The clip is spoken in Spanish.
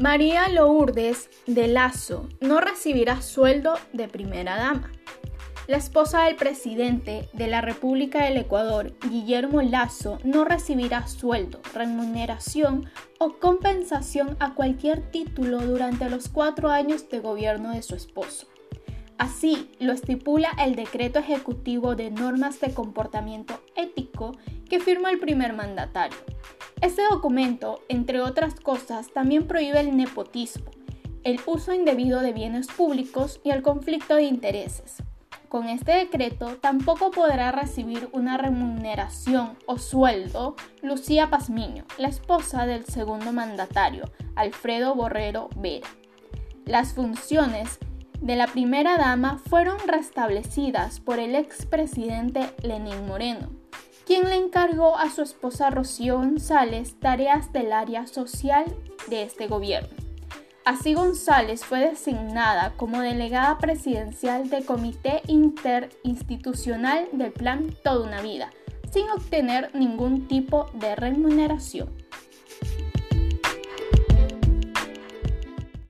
María Lourdes de Lazo no recibirá sueldo de primera dama. La esposa del presidente de la República del Ecuador, Guillermo Lazo, no recibirá sueldo, remuneración o compensación a cualquier título durante los cuatro años de gobierno de su esposo. Así lo estipula el decreto ejecutivo de normas de comportamiento ético que firma el primer mandatario. Este documento, entre otras cosas, también prohíbe el nepotismo, el uso indebido de bienes públicos y el conflicto de intereses. Con este decreto tampoco podrá recibir una remuneración o sueldo Lucía Pazmiño, la esposa del segundo mandatario, Alfredo Borrero Vera. Las funciones de la primera dama fueron restablecidas por el expresidente Lenín Moreno quien le encargó a su esposa Rocío González tareas del área social de este gobierno. Así González fue designada como delegada presidencial del Comité Interinstitucional del Plan Toda una Vida, sin obtener ningún tipo de remuneración.